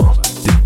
The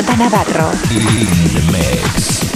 Navarro. In the mix.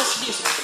нас есть.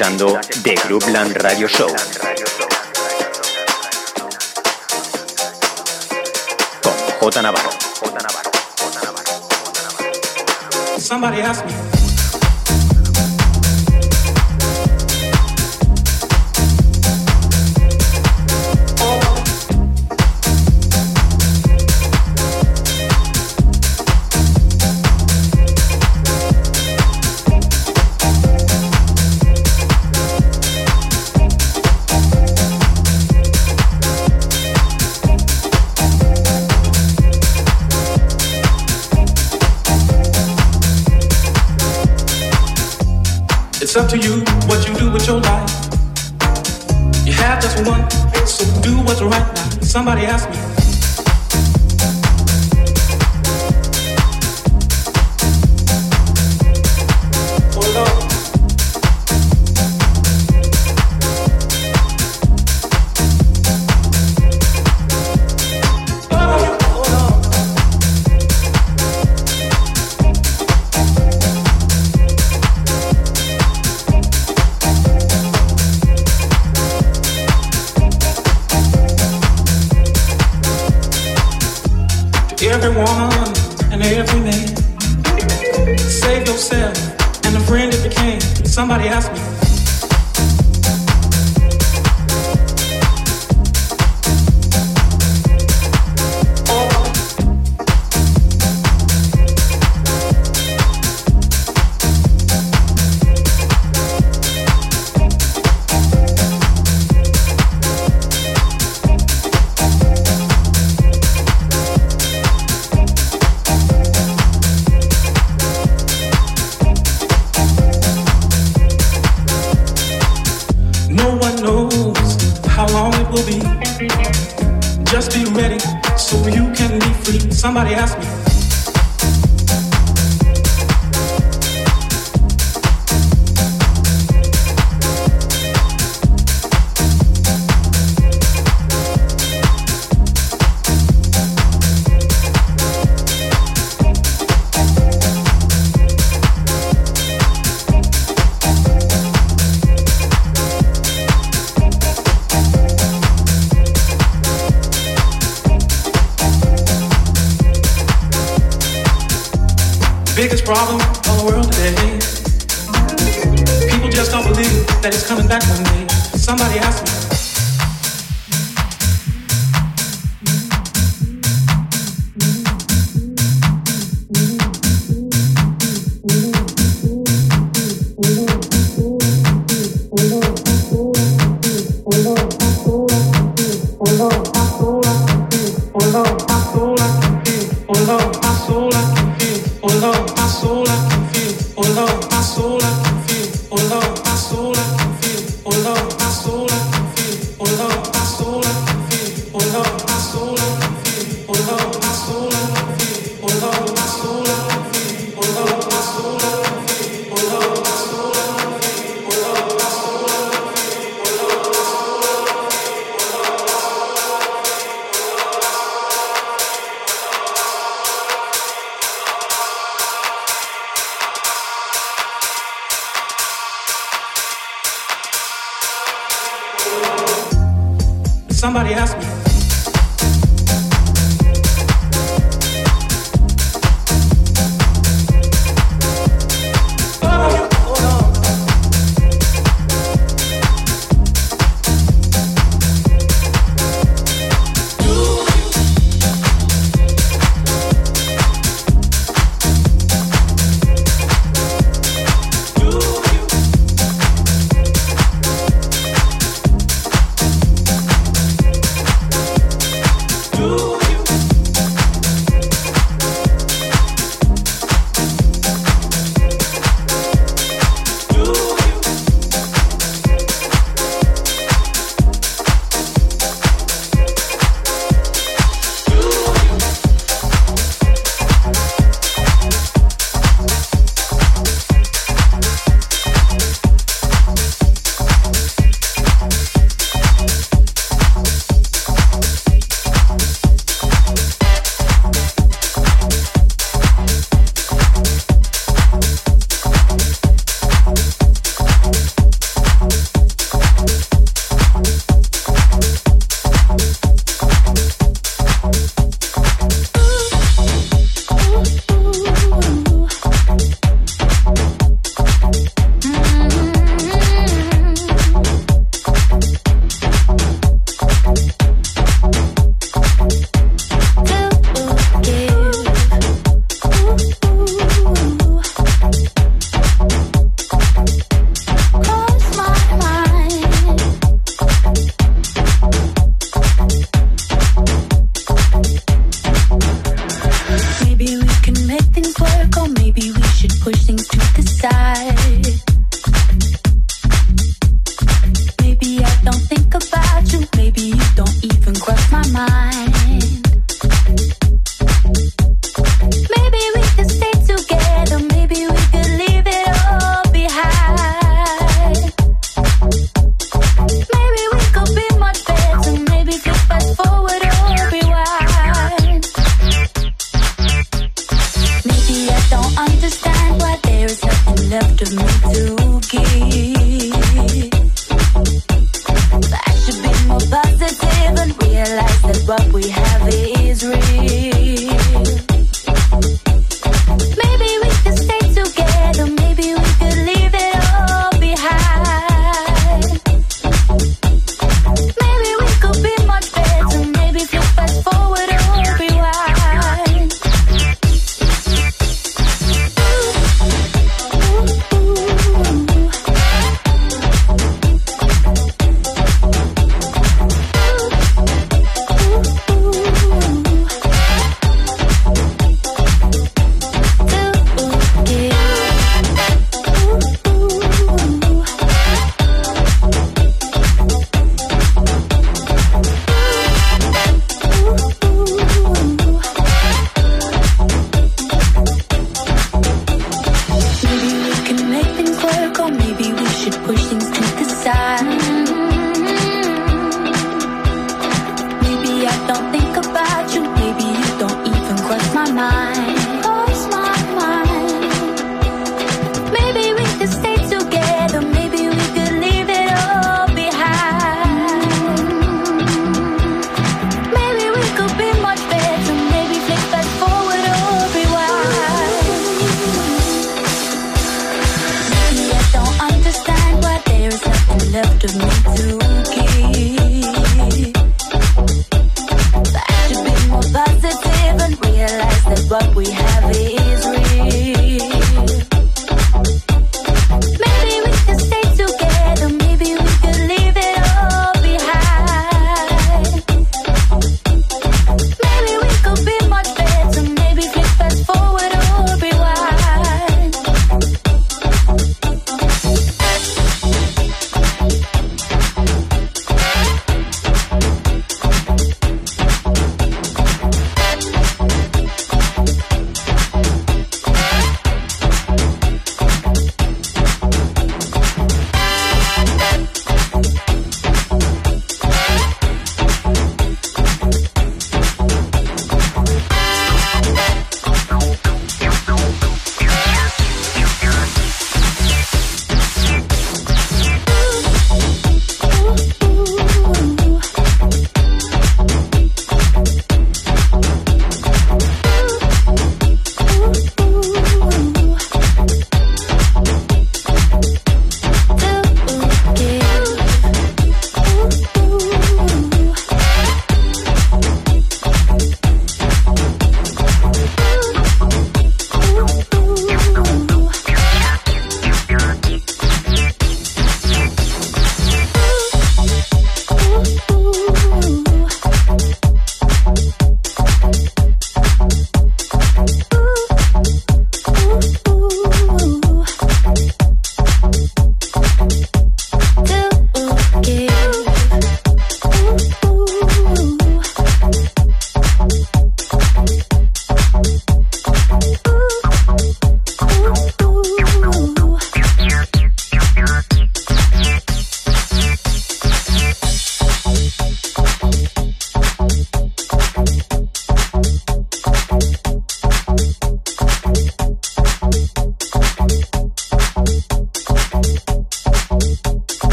Escuchando The Groupland Radio Show. Con J Navarro. Somebody asked me. It's up to you what you do with your life. You have just one, so do what's right now. Somebody asked me. Biggest problem of the world today. People just don't believe that it's coming back one day. Somebody asked me.